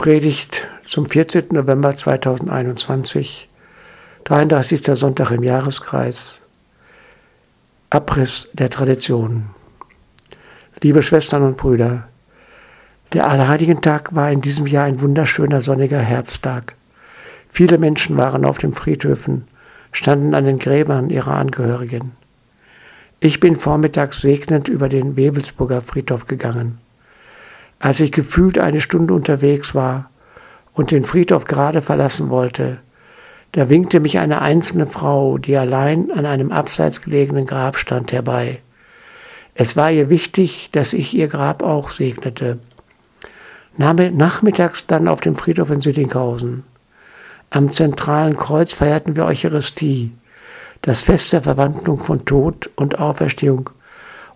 Predigt zum 14. November 2021, 33. Sonntag im Jahreskreis. Abriss der Tradition. Liebe Schwestern und Brüder, der Allerheiligen-Tag war in diesem Jahr ein wunderschöner sonniger Herbsttag. Viele Menschen waren auf den Friedhöfen, standen an den Gräbern ihrer Angehörigen. Ich bin vormittags segnend über den Wewelsburger Friedhof gegangen. Als ich gefühlt eine Stunde unterwegs war und den Friedhof gerade verlassen wollte, da winkte mich eine einzelne Frau, die allein an einem abseits gelegenen Grab stand, herbei. Es war ihr wichtig, dass ich ihr Grab auch segnete. Nachmittags dann auf dem Friedhof in Südinghausen. Am zentralen Kreuz feierten wir Eucharistie, das Fest der Verwandlung von Tod und Auferstehung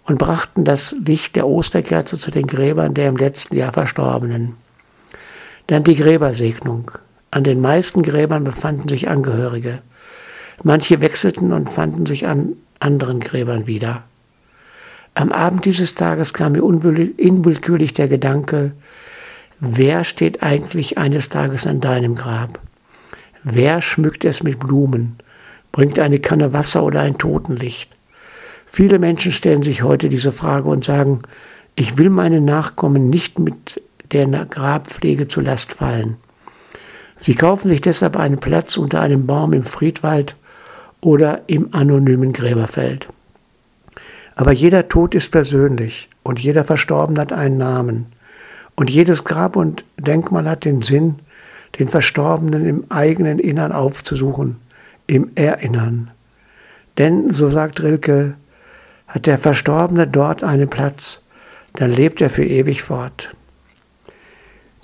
und brachten das Licht der Osterkerze zu den Gräbern der im letzten Jahr Verstorbenen. Dann die Gräbersegnung. An den meisten Gräbern befanden sich Angehörige. Manche wechselten und fanden sich an anderen Gräbern wieder. Am Abend dieses Tages kam mir unwillkürlich der Gedanke, wer steht eigentlich eines Tages an deinem Grab? Wer schmückt es mit Blumen, bringt eine Kanne Wasser oder ein Totenlicht? Viele Menschen stellen sich heute diese Frage und sagen, ich will meine Nachkommen nicht mit der Grabpflege zur Last fallen. Sie kaufen sich deshalb einen Platz unter einem Baum im Friedwald oder im anonymen Gräberfeld. Aber jeder Tod ist persönlich und jeder Verstorbene hat einen Namen. Und jedes Grab und Denkmal hat den Sinn, den Verstorbenen im eigenen Innern aufzusuchen, im Erinnern. Denn, so sagt Rilke, hat der Verstorbene dort einen Platz, dann lebt er für ewig fort.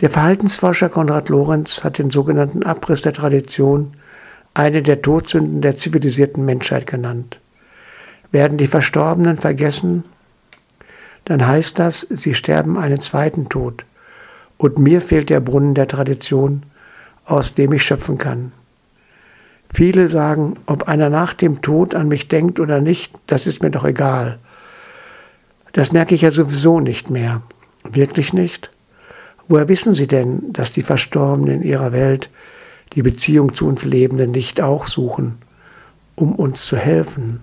Der Verhaltensforscher Konrad Lorenz hat den sogenannten Abriss der Tradition eine der Todsünden der zivilisierten Menschheit genannt. Werden die Verstorbenen vergessen, dann heißt das, sie sterben einen zweiten Tod. Und mir fehlt der Brunnen der Tradition, aus dem ich schöpfen kann. Viele sagen, ob einer nach dem Tod an mich denkt oder nicht, das ist mir doch egal. Das merke ich ja sowieso nicht mehr. Wirklich nicht? Woher wissen Sie denn, dass die Verstorbenen in ihrer Welt die Beziehung zu uns Lebenden nicht auch suchen, um uns zu helfen?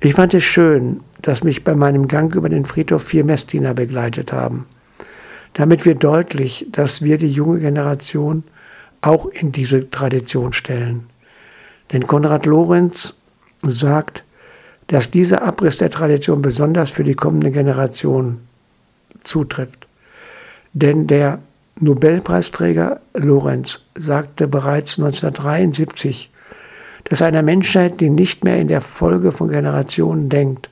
Ich fand es schön, dass mich bei meinem Gang über den Friedhof vier Messdiener begleitet haben. Damit wird deutlich, dass wir die junge Generation auch in diese Tradition stellen. Denn Konrad Lorenz sagt, dass dieser Abriss der Tradition besonders für die kommende Generation zutrifft. Denn der Nobelpreisträger Lorenz sagte bereits 1973, dass einer Menschheit, die nicht mehr in der Folge von Generationen denkt,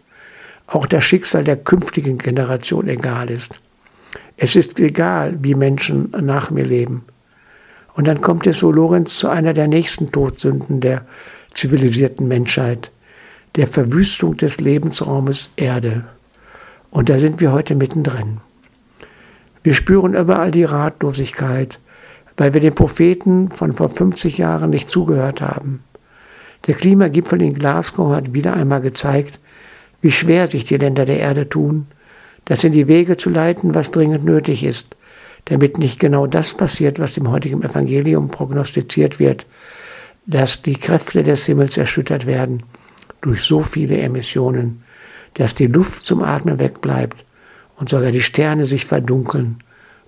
auch das Schicksal der künftigen Generation egal ist. Es ist egal, wie Menschen nach mir leben. Und dann kommt es so Lorenz zu einer der nächsten Todsünden der zivilisierten Menschheit, der Verwüstung des Lebensraumes Erde. Und da sind wir heute mittendrin. Wir spüren überall die Ratlosigkeit, weil wir den Propheten von vor 50 Jahren nicht zugehört haben. Der Klimagipfel in Glasgow hat wieder einmal gezeigt, wie schwer sich die Länder der Erde tun, das in die Wege zu leiten, was dringend nötig ist, damit nicht genau das passiert, was im heutigen Evangelium prognostiziert wird, dass die Kräfte des Himmels erschüttert werden durch so viele Emissionen, dass die Luft zum Atmen wegbleibt und sogar die Sterne sich verdunkeln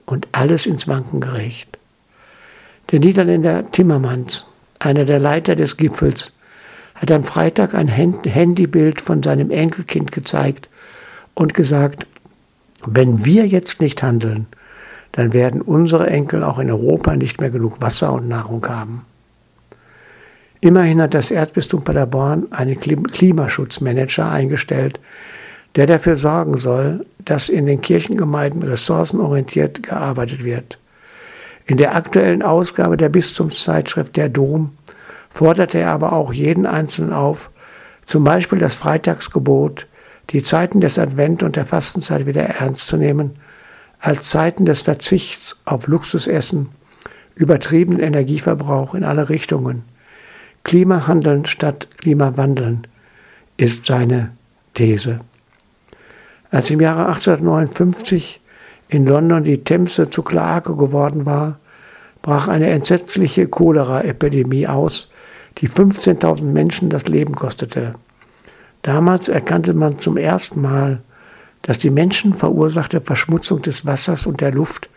und alles ins Wanken geregt. Der Niederländer Timmermans, einer der Leiter des Gipfels, hat am Freitag ein Handybild von seinem Enkelkind gezeigt und gesagt, wenn wir jetzt nicht handeln, dann werden unsere Enkel auch in Europa nicht mehr genug Wasser und Nahrung haben. Immerhin hat das Erzbistum Paderborn einen Klimaschutzmanager eingestellt, der dafür sorgen soll, dass in den Kirchengemeinden ressourcenorientiert gearbeitet wird. In der aktuellen Ausgabe der Bistumszeitschrift Der Dom forderte er aber auch jeden Einzelnen auf, zum Beispiel das Freitagsgebot, die Zeiten des Advent und der Fastenzeit wieder ernst zu nehmen als Zeiten des Verzichts auf Luxusessen, übertriebenen Energieverbrauch in alle Richtungen. Klimahandeln statt Klimawandeln ist seine These. Als im Jahre 1859 in London die Themse zu Kloake geworden war, brach eine entsetzliche Cholera-Epidemie aus, die 15.000 Menschen das Leben kostete. Damals erkannte man zum ersten Mal, dass die menschenverursachte Verschmutzung des Wassers und der Luft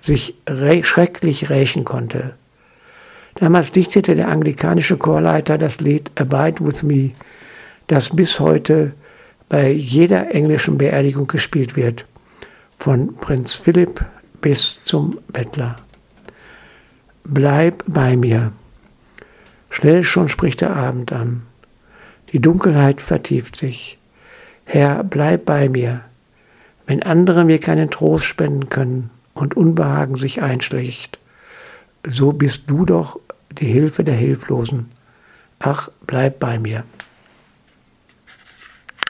sich schrecklich rächen konnte. Damals dichtete der anglikanische Chorleiter das Lied Abide with Me, das bis heute bei jeder englischen Beerdigung gespielt wird, von Prinz Philipp bis zum Bettler. Bleib bei mir. Schnell schon spricht der Abend an. Die Dunkelheit vertieft sich. Herr, bleib bei mir. Wenn andere mir keinen Trost spenden können und Unbehagen sich einschlägt, so bist du doch die Hilfe der Hilflosen. Ach, bleib bei mir.